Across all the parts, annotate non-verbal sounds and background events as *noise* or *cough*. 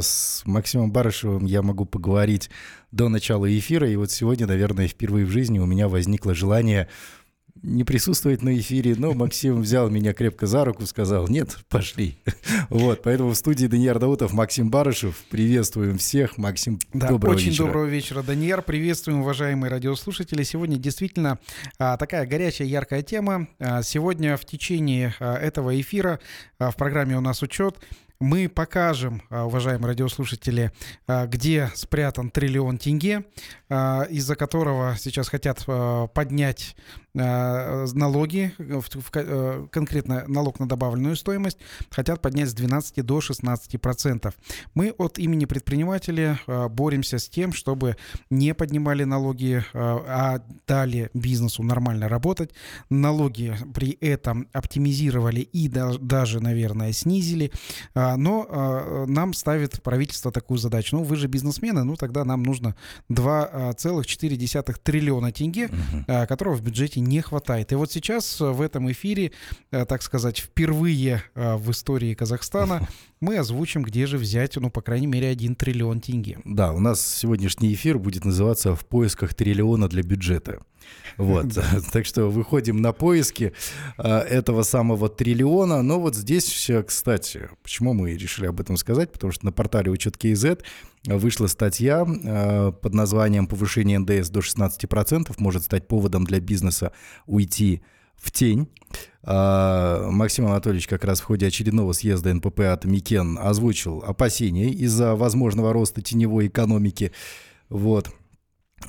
с Максимом Барышевым я могу поговорить до начала эфира. И вот сегодня, наверное, впервые в жизни у меня возникло желание не присутствовать на эфире, но Максим взял меня крепко за руку, сказал, нет, пошли. *laughs* Вот, поэтому в студии Даниил Даутов, Максим Барышев. Приветствуем всех. Максим, да, доброго очень вечера. доброго вечера, Даниил. Приветствуем, уважаемые радиослушатели. Сегодня действительно а, такая горячая, яркая тема. А, сегодня в течение а, этого эфира а, в программе «У нас учет» мы покажем, а, уважаемые радиослушатели, а, где спрятан триллион тенге, а, из-за которого сейчас хотят поднять налоги, конкретно налог на добавленную стоимость, хотят поднять с 12 до 16 процентов. Мы от имени предпринимателей боремся с тем, чтобы не поднимали налоги, а дали бизнесу нормально работать. Налоги при этом оптимизировали и даже, наверное, снизили но нам ставит правительство такую задачу. Ну, вы же бизнесмены, ну, тогда нам нужно 2,4 триллиона тенге, которого в бюджете не хватает. И вот сейчас в этом эфире, так сказать, впервые в истории Казахстана *laughs* мы озвучим, где же взять, ну, по крайней мере, 1 триллион тенге. Да, у нас сегодняшний эфир будет называться «В поисках триллиона для бюджета». Вот, *laughs* так что выходим на поиски а, этого самого триллиона. Но вот здесь, кстати, почему мы решили об этом сказать? Потому что на портале Учет КИЗ вышла статья а, под названием «Повышение НДС до 16% может стать поводом для бизнеса уйти в тень». А, Максим Анатольевич как раз в ходе очередного съезда НПП от Микен озвучил опасения из-за возможного роста теневой экономики. Вот.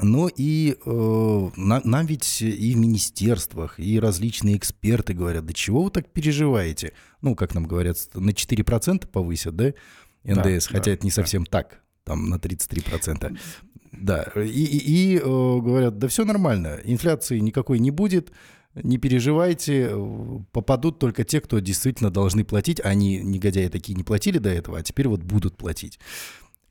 Но и э, на, нам ведь и в министерствах, и различные эксперты говорят, да чего вы так переживаете? Ну, как нам говорят, на 4% повысят, да, НДС, да, хотя да, это не совсем да. так, там на 33%. Да, и, и, и э, говорят, да все нормально, инфляции никакой не будет, не переживайте, попадут только те, кто действительно должны платить. Они, негодяи такие, не платили до этого, а теперь вот будут платить.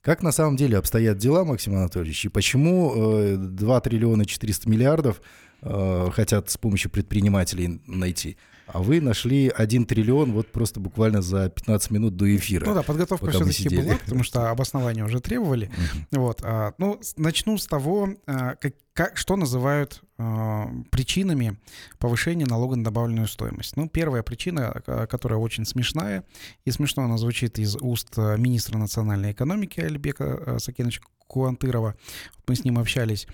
Как на самом деле обстоят дела, Максим Анатольевич, и почему э, 2 триллиона 400 миллиардов э, хотят с помощью предпринимателей найти? А вы нашли 1 триллион вот просто буквально за 15 минут до эфира. Ну да, подготовка все-таки была, потому что обоснования уже требовали. Вот, а, ну, начну с того, а, как, как, что называют э, причинами повышения налога на добавленную стоимость. Ну, первая причина, которая очень смешная, и смешно она звучит из уст министра национальной экономики Альбека Сакиновича Куантырова, мы с ним общались,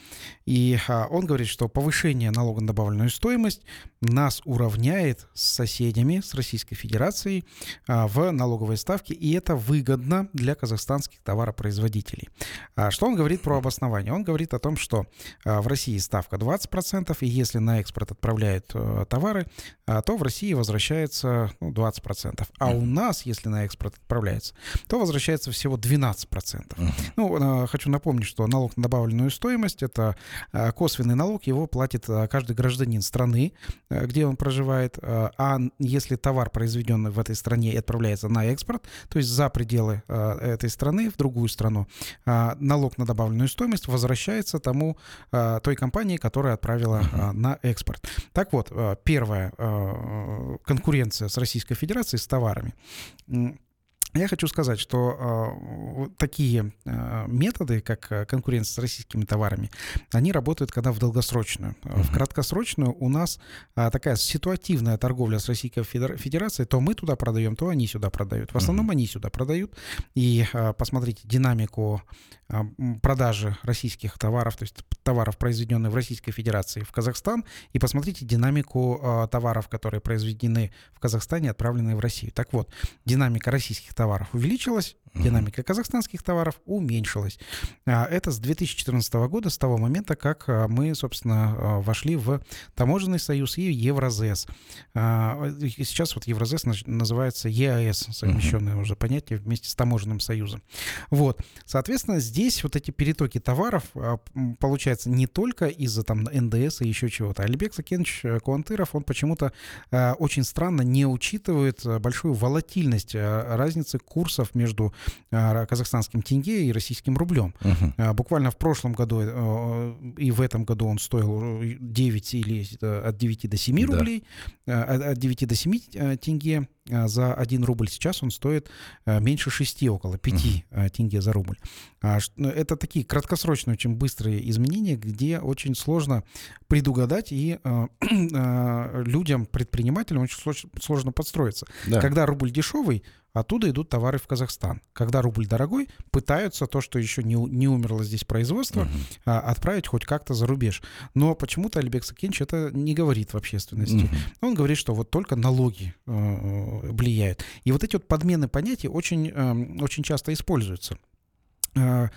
и а, он говорит, что повышение налога на добавленную стоимость нас уравняет с соседями, с Российской Федерацией а, в налоговой ставке, и это выгодно для казахстанских товаропроизводителей. А, что он говорит про обоснование? Он говорит о том, что в России ставка 20%, и если на экспорт отправляют а, товары, то в России возвращается ну, 20%. А у нас, если на экспорт отправляется, то возвращается всего 12%. Ну, хочу хочу напомнить, что налог на добавленную стоимость – это э, косвенный налог, его платит э, каждый гражданин страны, э, где он проживает. А если товар, произведенный в этой стране, отправляется на экспорт, то есть за пределы этой страны, в другую страну, налог на добавленную стоимость возвращается тому, той компании, которая отправила на экспорт. Так вот, первая конкуренция с Российской Федерацией с товарами я хочу сказать, что э, такие э, методы, как конкуренция с российскими товарами, они работают когда в долгосрочную. Uh-huh. В краткосрочную у нас э, такая ситуативная торговля с Российской Федерацией, то мы туда продаем, то они сюда продают. В основном uh-huh. они сюда продают. И э, посмотрите динамику э, продажи российских товаров, то есть товаров, произведенных в Российской Федерации в Казахстан, и посмотрите динамику э, товаров, которые произведены в Казахстане, отправленные в Россию. Так вот, динамика российских товаров увеличилась, динамика казахстанских товаров уменьшилась. А, это с 2014 года, с того момента, как а, мы, собственно, а, вошли в таможенный союз и Евразес. Сейчас вот Евразес называется ЕАС, совмещенное уже понятие вместе с таможенным союзом. Вот, соответственно, здесь вот эти перетоки товаров получается не только из-за там НДС и еще чего-то. Алибек Сакенович Куантыров, он почему-то очень странно не учитывает большую волатильность разницы курсов между а, казахстанским тенге и российским рублем. Uh-huh. Буквально в прошлом году э, и в этом году он стоил 9 или от 9 до 7 да. рублей, от 9 до 7 тенге за 1 рубль. Сейчас он стоит меньше 6, около 5 uh-huh. тенге за рубль. Ну, это такие краткосрочные, очень быстрые изменения, где очень сложно предугадать, и *clears throat* людям, предпринимателям очень сложно подстроиться. Да. Когда рубль дешевый, Оттуда идут товары в Казахстан. Когда рубль дорогой, пытаются то, что еще не, не умерло здесь производство, uh отправить хоть как-то за рубеж. Но почему-то Альбек Сакенч это не говорит в общественности. uh Он говорит, что вот только налоги э, влияют. И вот эти вот подмены понятий очень, э, очень часто используются. Э,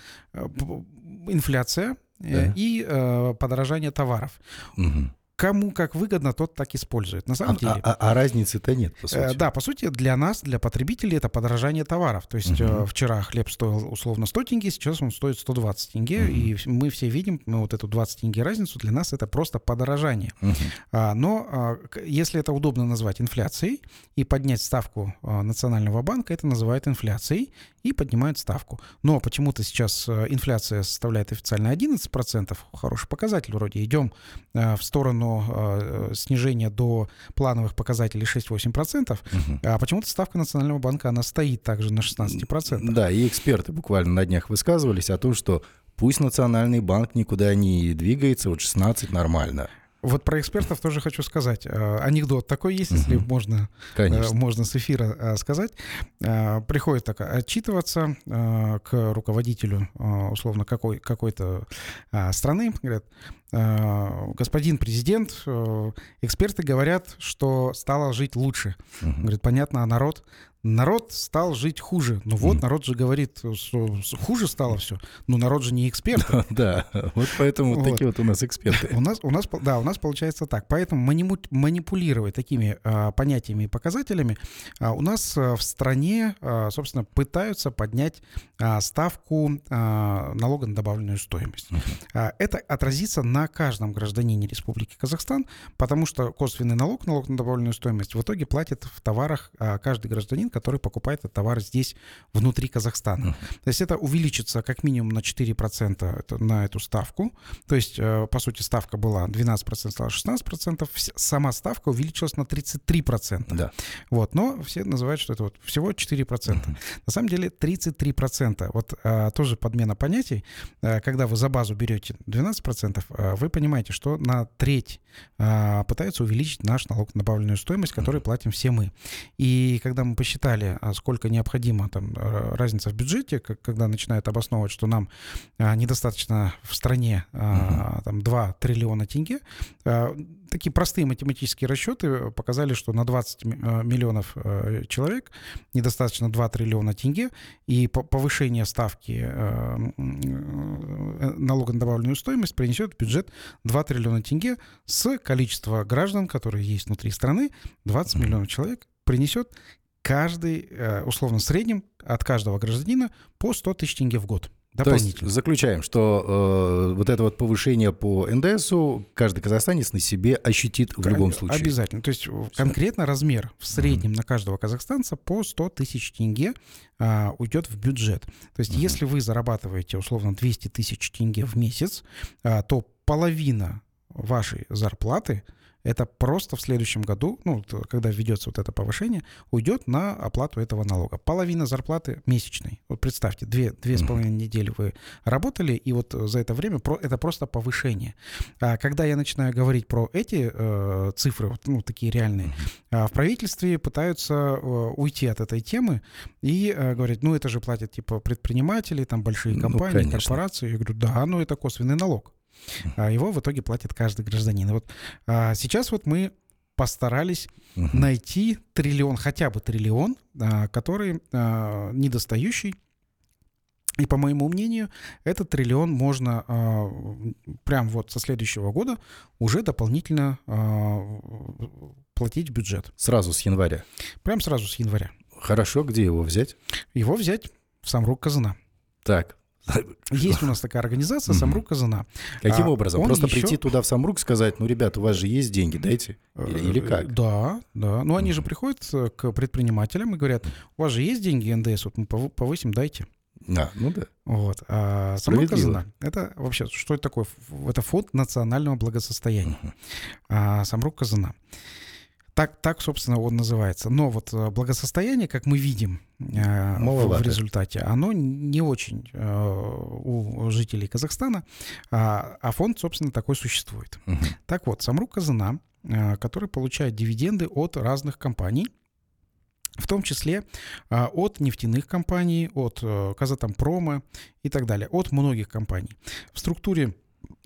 инфляция э, да. и э, подорожание товаров. Угу кому как выгодно, тот так использует. На самом а, деле. А, а, а разницы-то нет, по сути. Э, да, по сути, для нас, для потребителей, это подорожание товаров. То есть угу. вчера хлеб стоил условно 100 тенге, сейчас он стоит 120 тенге. Угу. И мы все видим ну, вот эту 20 тенге разницу. Для нас это просто подорожание. Угу. А, но а, если это удобно назвать инфляцией и поднять ставку а, Национального банка, это называют инфляцией и поднимают ставку. Но почему-то сейчас э, инфляция составляет официально 11%, хороший показатель вроде. Идем в сторону Э, снижение до плановых показателей 6-8%, угу. а почему-то ставка Национального банка, она стоит также на 16%. Да, и эксперты буквально на днях высказывались о том, что пусть Национальный банк никуда не двигается, вот 16 нормально. Вот про экспертов тоже хочу сказать. Э, анекдот такой есть, если угу. можно, э, Конечно. можно с эфира сказать. Приходит так отчитываться к руководителю условно какой, какой-то страны. Говорят, Э, господин президент, э, эксперты говорят, что стало жить лучше. Угу. Говорит, понятно, а народ? Народ стал жить хуже. Ну вот, mm. народ же говорит, что хуже стало все. Но народ же не эксперт. *laughs* Да, вот поэтому вот. такие вот у нас эксперты. У нас, у нас, да, у нас получается так. Поэтому манипулировать такими а, понятиями и показателями а, у нас а, в стране, а, собственно, пытаются поднять а, ставку а, налога на добавленную стоимость. А, это отразится на каждом гражданине Республики Казахстан, потому что косвенный налог, налог на добавленную стоимость, в итоге платит в товарах а, каждый гражданин, который покупает этот товар здесь, внутри Казахстана. Uh-huh. То есть это увеличится как минимум на 4% на эту ставку. То есть, э, по сути, ставка была 12%, стала 16%. Сама ставка увеличилась на 33%. Да. Вот, но все называют, что это вот всего 4%. Uh-huh. На самом деле 33%. Вот а, тоже подмена понятий. А, когда вы за базу берете 12%, а, вы понимаете, что на треть а, пытаются увеличить наш налог на добавленную стоимость, который uh-huh. платим все мы. И когда мы посчитали, посчитали, а сколько необходимо там э, разница в бюджете, когда начинают обосновывать, что нам а, недостаточно в стране угу. там 2 триллиона тенге, такие простые математические расчеты показали, что на 20 миллионов э, человек недостаточно 2 триллиона тенге, и повышение ставки налога на добавленную стоимость принесет в бюджет 2 триллиона тенге с количества граждан, которые есть внутри страны, 20 миллионов человек, принесет каждый, э, условно, в среднем от каждого гражданина по 100 тысяч тенге в год. То есть заключаем, что э, вот это вот повышение по НДСу каждый казахстанец на себе ощутит в любом случае. Обязательно. То есть Все. конкретно размер в среднем mm-hmm. на каждого казахстанца по 100 тысяч тенге а, уйдет в бюджет. То есть mm-hmm. если вы зарабатываете условно 200 тысяч тенге в месяц, а, то половина вашей зарплаты – это просто в следующем году, ну, когда введется вот это повышение, уйдет на оплату этого налога. Половина зарплаты месячной. Вот представьте, две, две с половиной недели вы работали, и вот за это время про, это просто повышение. А когда я начинаю говорить про эти э, цифры, вот, ну, такие реальные, э, в правительстве пытаются э, уйти от этой темы и э, говорят, ну, это же платят типа предприниматели, там большие ну, компании, ну, корпорации. Я говорю, да, ну, это косвенный налог. А его в итоге платит каждый гражданин. И вот а, сейчас вот мы постарались угу. найти триллион, хотя бы триллион, а, который а, недостающий. И по моему мнению, этот триллион можно а, прям вот со следующего года уже дополнительно а, платить в бюджет. Сразу с января? Прям сразу с января. Хорошо, где его взять? Его взять в Самрук Казана. Так, есть у нас такая организация «Самрук Казана». Каким а, образом? Просто еще... прийти туда в Самрук, сказать, ну, ребята, у вас же есть деньги, дайте? Или, или э, как? Да, да. Ну, они же приходят к предпринимателям и говорят, у вас же есть деньги НДС, вот мы повысим, дайте. А, ну да. Вот. А Самрук Казана, это вообще, что это такое? Это фонд национального благосостояния. Uh-huh. А, Самрук Казана. Так, так, собственно, он называется. Но вот э, благосостояние, как мы видим э, в результате, оно не очень э, у жителей Казахстана, а, а фонд, собственно, такой существует. Угу. Так вот, Самрук Казана, который получает дивиденды от разных компаний, в том числе от нефтяных компаний, от Казатомпрома и так далее, от многих компаний. В структуре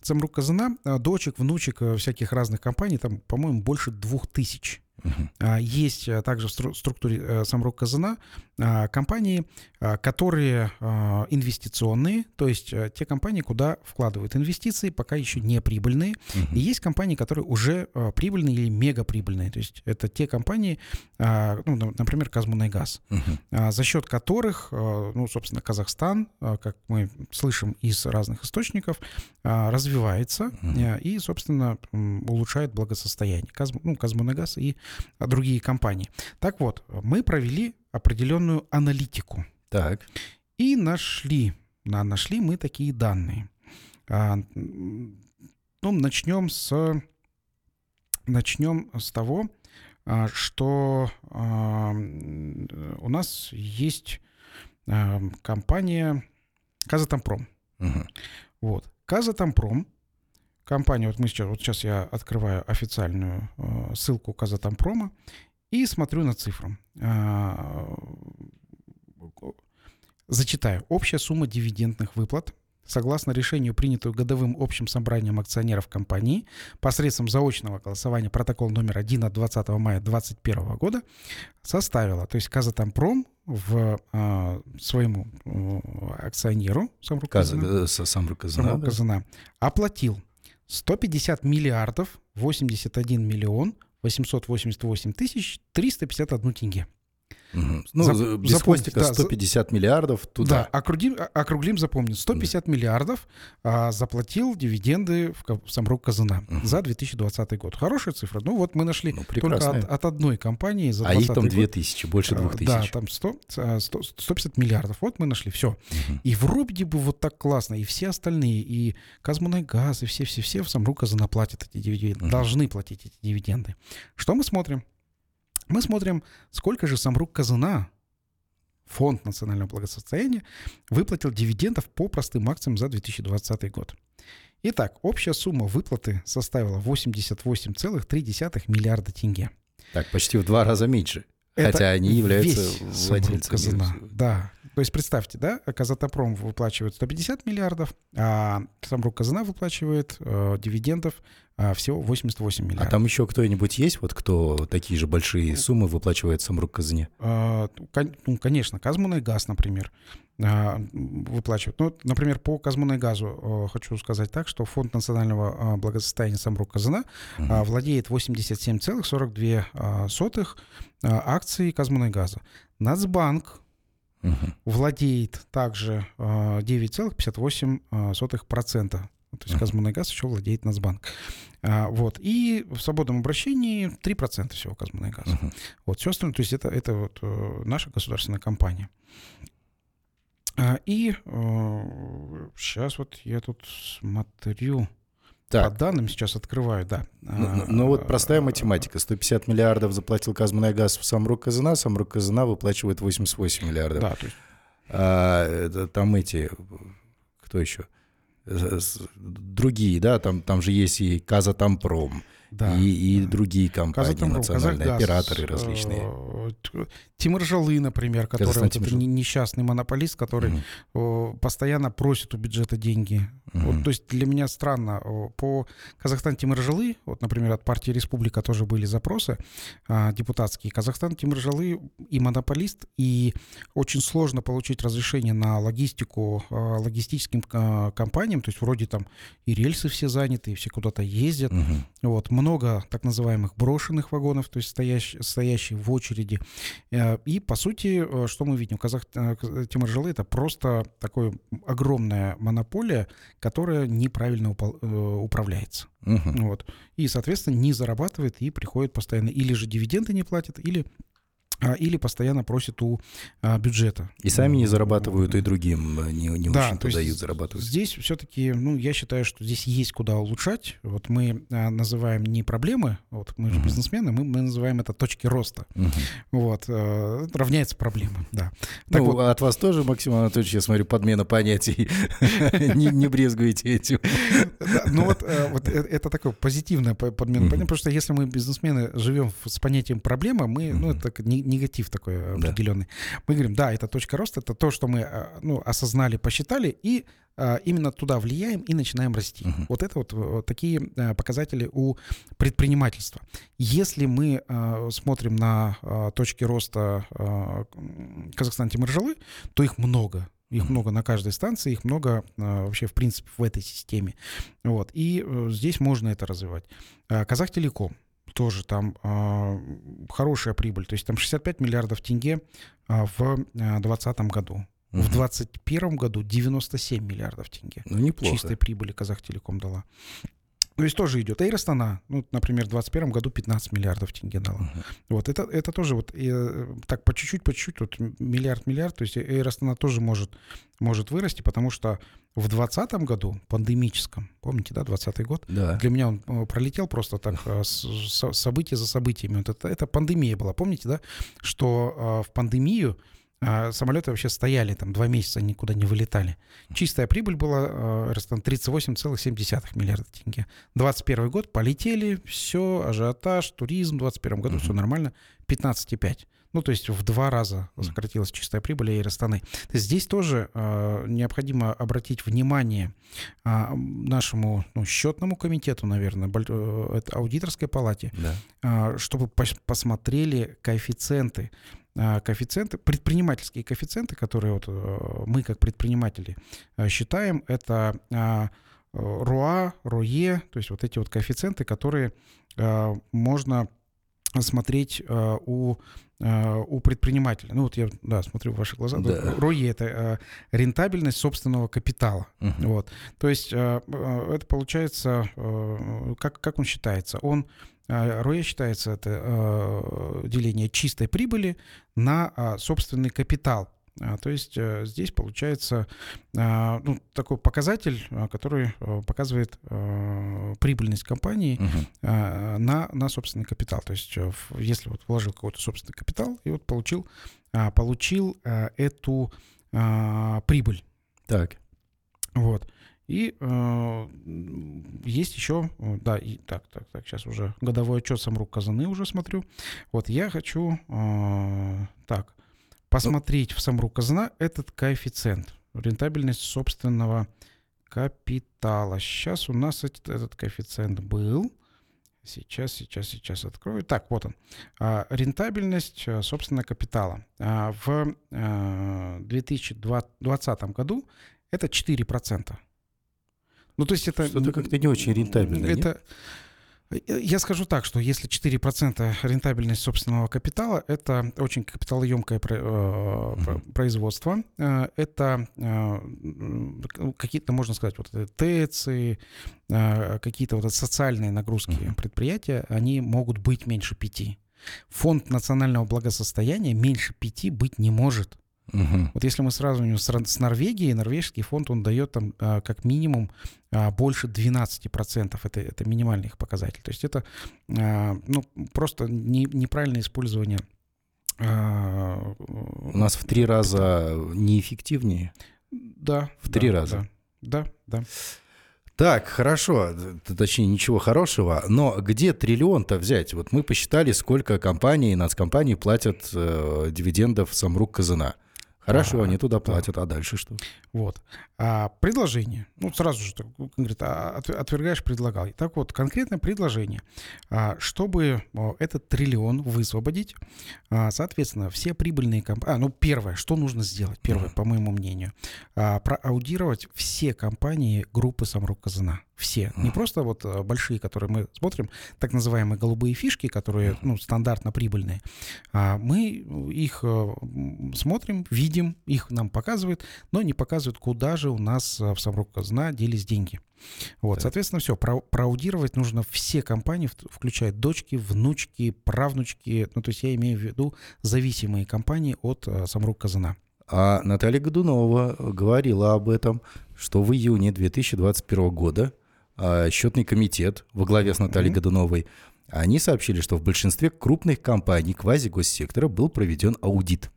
Самрук Казана, дочек, внучек всяких разных компаний, там, по-моему, больше двух тысяч. Uh-huh. Есть э, также в структуре э, Самрук Казана а, компании, а, которые инвестиционные, то есть э, те компании, куда вкладывают инвестиции, пока еще не прибыльные. Uh-huh. И есть компании, которые уже прибыльные или мегаприбыльные. То есть это те компании, ну, например, Казмунайгаз, uh-huh. за счет которых, ну, собственно, Казахстан, как мы слышим из разных источников, развивается uh-huh. и, собственно, улучшает благосостояние. Казм, ну, Казмунайгаз и другие компании. Так вот, мы провели определенную аналитику. Так. И нашли, на, нашли мы такие данные. А, ну, начнем с, начнем с того, а, что а, у нас есть а, компания Казатомпром. Угу. Вот. Казатомпром компания, вот мы сейчас, вот сейчас я открываю официальную э, ссылку Казатомпрома и смотрю на цифру. Э, зачитаю. Общая сумма дивидендных выплат согласно решению, принятую годовым общим собранием акционеров компании посредством заочного голосования протокол номер 1 от 20 мая 2021 года составила, то есть Казатомпром в э, своему э, акционеру Самруказана, Самруказана, Самруказана оплатил 150 миллиардов 81 миллион 888 тысяч 351 тенге. Угу. Ну, Зап- без хвостика да, 150 миллиардов туда. Да, округлим, округлим запомним. 150 да. миллиардов а, заплатил дивиденды в, в Самрук Казана угу. за 2020 год. Хорошая цифра. Ну вот мы нашли ну, только от, от одной компании за А их там 2000, больше 2000. А, да, там 100, 100, 150 миллиардов. Вот мы нашли, все. Угу. И вроде бы вот так классно. И все остальные, и Казмунайгаз, и все-все-все в Самрук Казана платят эти дивиденды. Угу. Должны платить эти дивиденды. Что мы смотрим? Мы смотрим, сколько же Самрук Казана, Фонд национального благосостояния, выплатил дивидендов по простым акциям за 2020 год. Итак, общая сумма выплаты составила 88,3 миллиарда тенге. Так, почти в два раза меньше. Это хотя они являются владельцами. Казана. Да. То есть представьте, да, Казатопром выплачивает 150 миллиардов, а Самрук Казана выплачивает э, дивидендов а, всего 88 миллиардов. А там еще кто-нибудь есть, вот кто такие же большие суммы выплачивает Самрук Казане? А, ну, конечно, Казмунайгаз, например, а, выплачивают. Ну, например, по Казмунайгазу хочу сказать так, что Фонд национального благосостояния Самрук Казана угу. владеет 87,42 акций Казмунайгаза. Нацбанк угу. владеет также 9,58%. То есть Казмунайгаз еще владеет Нацбанк. А, вот. И в свободном обращении 3% всего Казмунайгаза. Uh-huh. Вот. Все остальное, то есть это, это вот э, наша государственная компания. А, и сейчас вот я тут смотрю... Так. По данным сейчас открываю, да. Ну, ну вот простая математика. 150 миллиардов заплатил Казмунайгаз в Самрук Казана, Самрук Казана выплачивает 88 миллиардов. Да, то есть... а, это, там эти... Кто еще? Другие, да, там, там же есть и Казатомпром, да, и, и другие компании Казатомпром, национальные, Казахгаз, операторы различные. Э, Тимиржалы, например, который вот это несчастный монополист, который угу. постоянно просит у бюджета деньги. Угу. Вот, то есть для меня странно. По Казахстан Тимиржалы, вот, например, от партии Республика тоже были запросы а, депутатские. Казахстан Тимиржалы и монополист, и очень сложно получить разрешение на логистику а, логистическим а, компаниям, то есть вроде там и рельсы все заняты, и все куда-то ездят. Угу. Вот, много так называемых брошенных вагонов, то есть стоящие, стоящие в очереди. Э, и, по сути, э, что мы видим? Казах э, Тимиржалы — это просто такая огромная монополия, которая неправильно управляется. Угу. Вот. И, соответственно, не зарабатывает и приходит постоянно. Или же дивиденды не платят, или или постоянно просят у а, бюджета. И сами не зарабатывают, и другим э, не, не да, очень-то дают зарабатывать. Здесь все-таки, ну, я считаю, что здесь есть куда улучшать. Вот мы а, называем не проблемы, вот мы же бизнесмены, мы, мы называем это точки роста. Uh-huh. Вот, а, равняется проблема, да. Так ну, вот, от вас тоже, Максим Анатольевич, я смотрю, подмена понятий. *laughs* Не брезгуете этим. Ну вот э, это такое позитивное подмена понятий, потому что если мы бизнесмены живем с понятием проблема, мы, ну, это негатив такой определенный. Да. Мы говорим, да, это точка роста, это то, что мы а, ну, осознали, посчитали, и а, именно туда влияем и начинаем расти. Uh-huh. Вот это вот, вот такие показатели у предпринимательства. Если мы смотрим на точки роста а, Казахстан Тимиржалы, то их много. Их много на каждой станции, их много а, вообще, в принципе, в этой системе. Вот. И а, здесь можно это развивать. А, Казахтелеком тоже там э, хорошая прибыль. То есть там 65 миллиардов тенге э, в 2020 году. Угу. В 2021 году 97 миллиардов тенге. Ну, неплохо. Чистой прибыли Казахтелеком дала. То есть тоже идет. Эйр Астана, ну, например, в 2021 году 15 миллиардов тенге дала. Uh-huh. Вот это, это тоже вот э, так по чуть-чуть, по чуть-чуть, вот миллиард-миллиард. То есть Эйр Астана тоже может, может вырасти, потому что в 2020 году, пандемическом, помните, да, 20 год? Да. Для меня он э, пролетел просто так, э, с, с, событие за событиями. Вот это, это пандемия была, помните, да, что э, в пандемию а самолеты вообще стояли там два месяца, никуда не вылетали. Чистая прибыль была, э, там 38,7 миллиарда тенге. 21 год полетели, все, ажиотаж, туризм, в 21 году uh-huh. все нормально, 15,5. Ну, то есть в два раза сократилась чистая прибыль есть здесь тоже э, необходимо обратить внимание э, нашему ну, счетному комитету, наверное, э, это аудиторской палате, да. э, чтобы пос посмотрели коэффициенты. А, коэффициенты, предпринимательские коэффициенты, которые вот э, мы как предприниматели э, считаем, это а, РОА, РОЕ, то есть вот эти вот коэффициенты, которые можно смотреть у, у предпринимателя. Ну вот я, да, смотрю в ваши глаза. Да. РОЕ — это рентабельность собственного капитала. Угу. Вот. То есть это получается, как, как он считается? Он РОЕ считается это э, деление чистой прибыли на собственный капитал. А, то есть э, здесь получается ну, такой показатель, который э, показывает прибыльность компании угу. на, на собственный капитал. То есть если вот вложил какой-то собственный капитал и вот получил, получил эту прибыль. Так. Вот. И э, есть еще, да, и так, так, так, сейчас уже годовой отчет Самрук Казаны уже смотрю. Вот я хочу, э, так, посмотреть в Самрук Казана этот коэффициент, рентабельность собственного капитала. Сейчас у нас этот, этот коэффициент был. Сейчас, сейчас, сейчас открою. Так, вот он. А, рентабельность э, собственного капитала. А, в 2020 э, году это 4%. Ну, то есть это... Что-то как-то не очень рентабельно, Это... Э, я скажу так, что если 4% рентабельность собственного капитала, это очень капиталоемкое uh-huh. производство. Э, это какие-то, можно сказать, вот ТЭЦи, какие-то вот социальные нагрузки предприятия, они могут быть меньше 5. Фонд национального благосостояния меньше 5 быть не может. Угу. Вот если мы сравним с, с Норвегией, норвежский фонд, он дает там а, как минимум а, больше 12%. Это, это минимальный их показатель. То есть это а, ну, просто не, неправильное использование. У нас в три раза неэффективнее? Да. В три да, раза? Да, да. да. Так, хорошо, точнее, ничего хорошего, но где триллион-то взять? Вот мы посчитали, сколько компаний, нацкомпаний платят э, дивидендов Самрук Казана. Хорошо, а, они туда платят, а дальше что? Вот. А, предложение. Ну, сразу же, говорит, а, отвергаешь, предлагал. Так вот, конкретное предложение. А, чтобы этот триллион высвободить, а, соответственно, все прибыльные компании... А, ну, первое, что нужно сделать? Первое, по моему мнению. А, проаудировать все компании группы Самрук Казана. все. Не просто вот большие, которые мы смотрим, так называемые голубые фишки, которые ну, стандартно прибыльные. А мы их смотрим, видим, их нам показывают, но не показывают, куда же у нас в Самрук Казна делись деньги. Вот, так. соответственно, все. Про, проаудировать нужно все компании, включая дочки, внучки, правнучки. Ну, то есть я имею в виду зависимые компании от Самрук Казана. А Наталья Годунова говорила об этом, что в июне 2021 года а, счетный комитет во главе с Натальей mm-hmm. Годуновой, они сообщили, что в большинстве крупных компаний квазигоссектора был проведен аудит.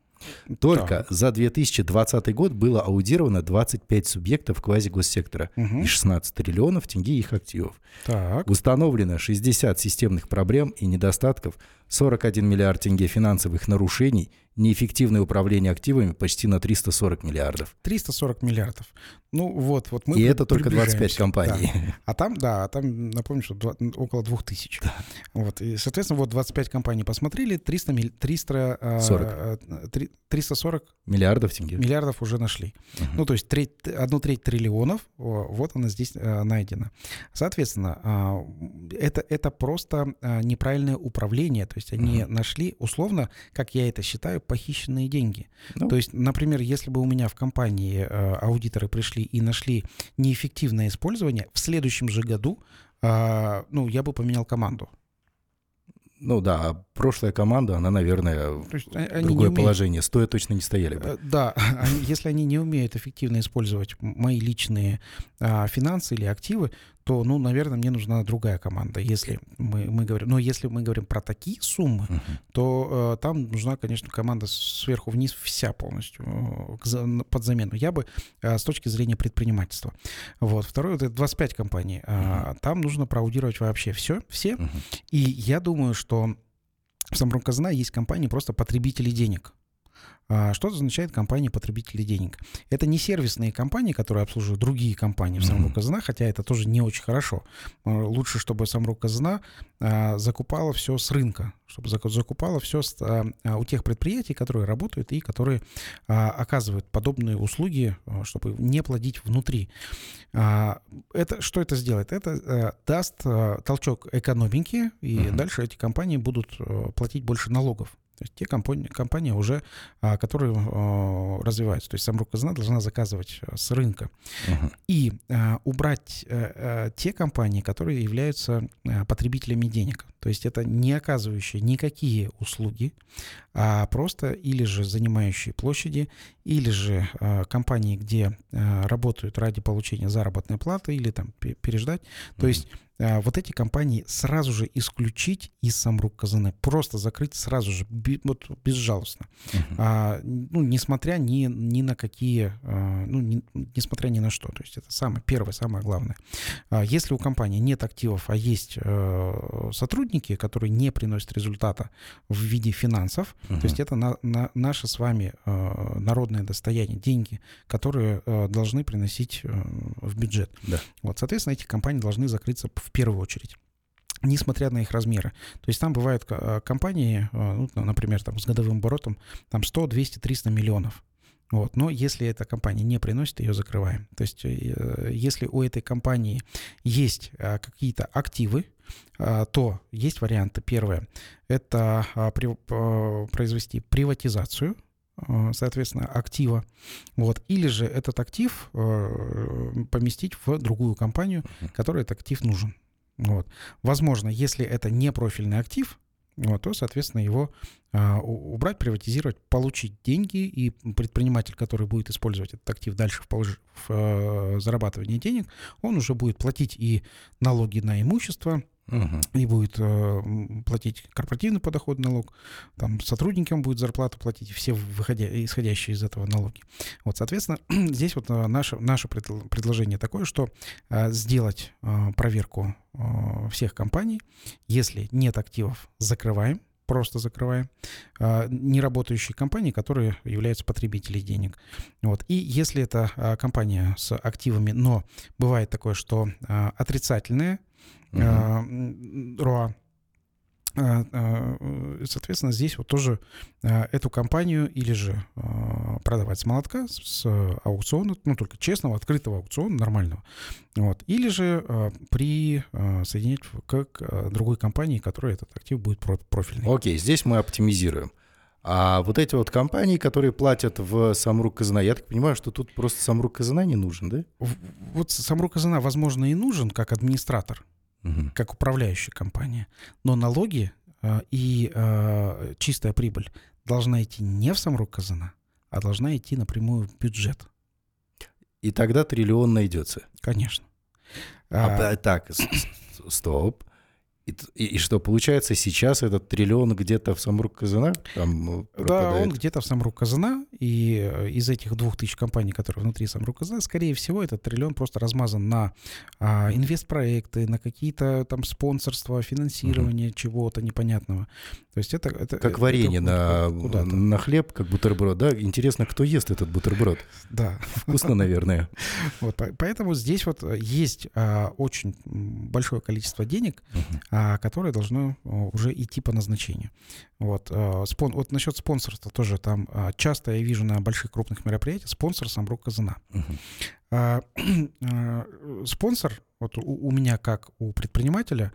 Только да. за 2020 год было аудировано 25 субъектов квазигоссектора угу. и 16 триллионов тенге их активов. Так. Установлено 60 системных проблем и недостатков, 41 миллиард тенге финансовых нарушений неэффективное управление активами почти на 340 миллиардов. 340 миллиардов. Ну вот, вот мы И это только 25 компаний. Да. А там, да, а там, напомню, что 2, около 2000. Да. Вот, и, соответственно, вот 25 компаний посмотрели, 300, 300, 40. 340 миллиардов тенге. Миллиардов уже нашли. Угу. Ну, то есть треть, одну треть триллионов, вот она здесь а, найдена. Соответственно, а, это, это просто а, неправильное управление. То есть они угу. нашли, условно, как я это считаю, похищенные деньги. Ну. То есть, например, если бы у меня в компании э, аудиторы пришли и нашли неэффективное использование, в следующем же году, э, ну, я бы поменял команду. Ну да, прошлая команда, она, наверное, То есть они другое положение. Стоя точно не стояли бы. Э, да, *laughs* если они не умеют эффективно использовать мои личные а, финансы или активы, то, ну, наверное, мне нужна другая команда. Если мы, мы говорим, но если мы говорим про такие суммы, uh-huh. то э, там нужна, конечно, команда сверху вниз вся полностью э, под замену. Я бы э, с точки зрения предпринимательства. Вот. Второе, это 25 компаний. Uh-huh. Там нужно проаудировать вообще все, все. Uh-huh. И я думаю, что в Самрунказна есть компании просто потребители денег. А, что означает компания потребителей денег? Это не сервисные компании, которые обслуживают другие компании в Самрук Казна, хотя это тоже не очень хорошо. А, лучше, чтобы Самрук Казна а, закупала все с рынка, чтобы закупала все у тех предприятий, которые работают и которые оказывают подобные услуги, чтобы не плодить внутри. Это, что это сделает? Это даст толчок экономики, и uh-huh. дальше эти компании будут платить больше налогов. То есть те компании, компании уже, а, которые а, развиваются. То есть сам казна должна заказывать а, с рынка. Uh-huh. И убрать э, э, те компании, которые являются потребителями денег. То есть это не оказывающие никакие услуги, а просто или же занимающие площади, или же компании, где работают ради получения заработной платы или там переждать. То uh-huh. есть а, вот эти компании сразу же исключить из Самрук Казаны, просто закрыть сразу же, вот безжалостно. Uh-huh. А, ну, несмотря ни, ни на какие, а, ну, не, несмотря ни на что. То есть это самое первое, самое главное. А, если у компании нет активов, а есть а, сотрудники, которые не приносят результата в виде финансов, uh-huh. то есть это на, на, наше с вами а, народное достояние, деньги, которые а, должны приносить а, в бюджет. Да. Вот, соответственно, эти компании должны закрыться в первую очередь несмотря на их размеры. То есть там бывают э, компании, э, ну, например, там, с годовым оборотом там 100, 200, 300 миллионов. Вот. Но если эта компания не приносит, ее закрываем. То есть э, если у этой компании есть какие-то активы, то есть варианты. Первое – это произвести приватизацию соответственно, актива. Вот. Или же этот актив э, поместить в другую компанию, которой этот актив нужен. Вот. Возможно, если это не профильный актив, вот, то, соответственно, его а, убрать, приватизировать, получить деньги, и предприниматель, который будет использовать этот актив дальше в, полож... в э, зарабатывании денег, он уже будет платить и налоги на имущество, Угу. И будет э, платить корпоративный подоходный налог, там сотрудникам будет зарплату платить, все выходя, исходящие из этого налоги. Вот, соответственно, *clears throat* здесь вот э, наше, наше предложение такое, что э, сделать э, проверку э, всех компаний, если нет активов, закрываем, просто закрываем, э, неработающие компании, которые являются потребителями денег. Вот. И если это э, компания с активами, но бывает такое, что э, отрицательные, угу. РОА, А, а, соответственно, здесь вот тоже а, эту компанию или же продавать с молотка, с аукциона, ну, только честного, открытого аукциона, нормального, вот, или же при соединить к другой компании, которая этот актив будет профильный. Окей, здесь мы оптимизируем. А вот эти вот компании, которые платят в Самрук Казана, я так понимаю, что тут просто Самрук Казана не нужен, да? Вот Самрук Казана, возможно, и нужен как администратор, угу. как управляющая компания. Но налоги э, и э, чистая прибыль должна идти не в Самрук Казана, а должна идти напрямую в бюджет. И тогда триллион найдется. Конечно. А, а, так, стоп. И, и, и что, получается, сейчас этот триллион где-то в Самрук Казана? Там э, да, он где-то в Самрук Казана, и э, из этих двух тысяч компаний, которые внутри Самрук Казана, скорее всего, этот триллион просто размазан на а, инвестпроекты, на какие-то там спонсорства, финансирование угу. чего-то непонятного. То есть это... это как варенье это, на, на хлеб, как бутерброд, да? Интересно, кто ест этот бутерброд? *laughs* Да. Вкусно, наверное. *laughs* Вот, поэтому здесь вот э, есть а, очень большое количество денег, угу а, которое должно уже идти по назначению. Вот, а, спон, вот насчет спонсорства тоже там а, часто я вижу на больших крупных мероприятиях спонсор Самбрук Казана. Uh-huh. *clears throat* Спонсор, вот у, у меня как у предпринимателя,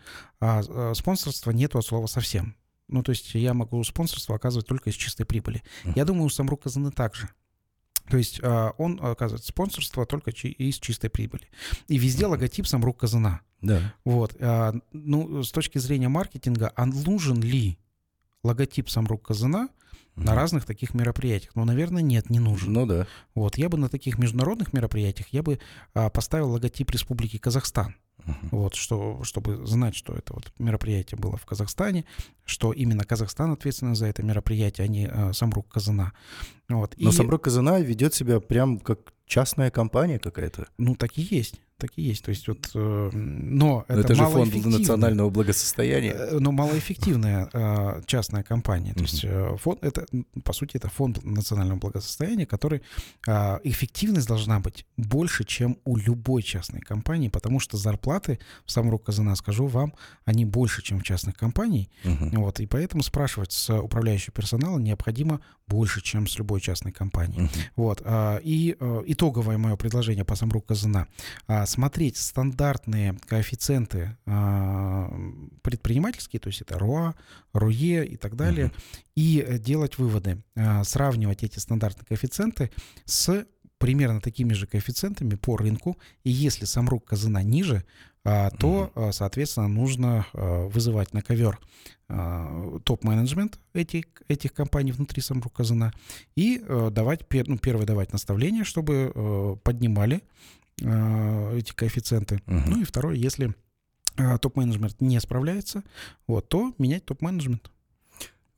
спонсорства нету от слова совсем. Ну, то есть я могу спонсорство оказывать только из чистой прибыли. Uh-huh. Я думаю, у Самрук Казаны также. То есть он оказывает спонсорство только из чистой прибыли. И везде логотип Самрук Казана. Да. Вот. А, ну, с точки зрения маркетинга, а нужен ли логотип Самрук Казана на разных таких мероприятиях? Ну, наверное, нет, не нужен. Ну да. Вот. Я бы на таких международных мероприятиях я бы а, поставил логотип Республики Казахстан. Uh-huh. Вот, что, чтобы знать, что это вот мероприятие было в Казахстане, что именно Казахстан ответственен за это мероприятие, а не э, Самрук Казана. Вот. Но и... Самрук Казана ведет себя прям как частная компания какая-то. Ну, так и есть так и есть. То есть вот, э, но это, это же фонд национального благосостояния. Э, но малоэффективная э, частная компания. То есть фонд, это, по сути, это фонд национального благосостояния, который эффективность должна быть больше, чем у любой частной компании, потому что зарплаты в Самрук Казана, скажу вам, они больше, чем в частных компаний. uh Вот, и поэтому спрашивать с управляющего персонала необходимо больше, чем с любой частной компанией. uh Вот, и итоговое мое предложение по Самрук Казана смотреть стандартные коэффициенты а, предпринимательские, то есть это РОА, РОЕ и так далее, угу. и делать выводы, а, сравнивать эти стандартные коэффициенты с примерно такими же коэффициентами по рынку, и если самрук казана ниже, а, то, угу. соответственно, нужно вызывать на ковер топ-менеджмент этих, этих компаний внутри самрук казана и давать, ну, первое давать наставление, чтобы поднимали эти коэффициенты. Угу. Ну и второе, если топ-менеджмент не справляется, вот, то менять топ-менеджмент.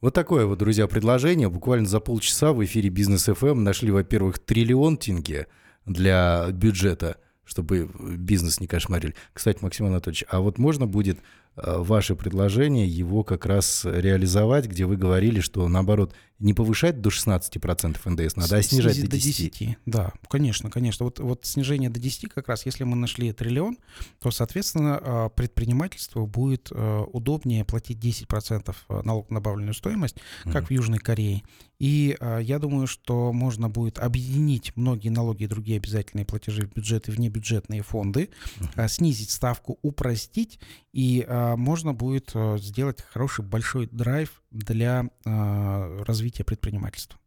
Вот такое вот, друзья, предложение. Буквально за полчаса в эфире Бизнес FM эм нашли, во-первых, триллион тенге для бюджета, чтобы бизнес не кошмарили. Кстати, Максим Анатольевич, а вот можно будет Э, ваше предложение, его как раз реализовать, где вы говорили, что наоборот, не повышать до 16% НДС надо, а снижать до 10. до 10. Да, конечно, конечно. Вот, вот снижение до 10 как раз, если мы нашли триллион, то, соответственно, э, предпринимательству будет э, удобнее платить 10% налог на добавленную стоимость, как mm-hmm. в Южной Корее. И я думаю, что можно будет объединить многие налоги и другие обязательные платежи в бюджет и внебюджетные фонды, mm-hmm. снизить ставку, упростить и можно будет а, сделать хороший большой драйв для а, развития предпринимательства.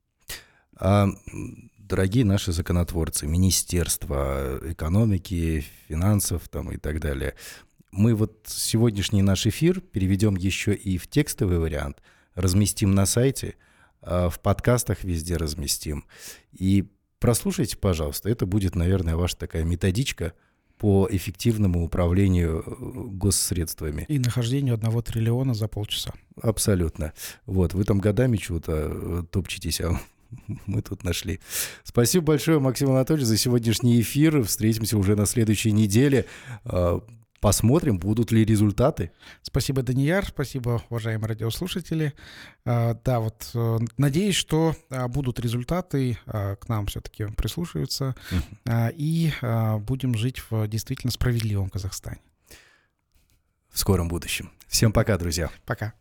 А, дорогие наши законотворцы, Министерство экономики, финансов там, и так далее, мы вот сегодняшний наш эфир переведем еще и в текстовый вариант, разместим на сайте, в подкастах везде разместим. И прослушайте, пожалуйста, это будет, наверное, ваша такая методичка – по эффективному управлению э, госсредствами. И нахождению одного триллиона за полчаса. Абсолютно. Вот, вы там годами чего-то э, топчетесь, а *laughs* мы тут нашли. Спасибо большое, Максим Анатольевич, за сегодняшний эфир. Встретимся уже на следующей неделе. Посмотрим, будут ли результаты. Спасибо, Данияр, спасибо, уважаемые радиослушатели. А, да, вот э, надеюсь, что а, будут результаты, а, к нам все-таки прислушаются, и будем жить в действительно справедливом Казахстане. В скором будущем. Всем пока, друзья. Пока.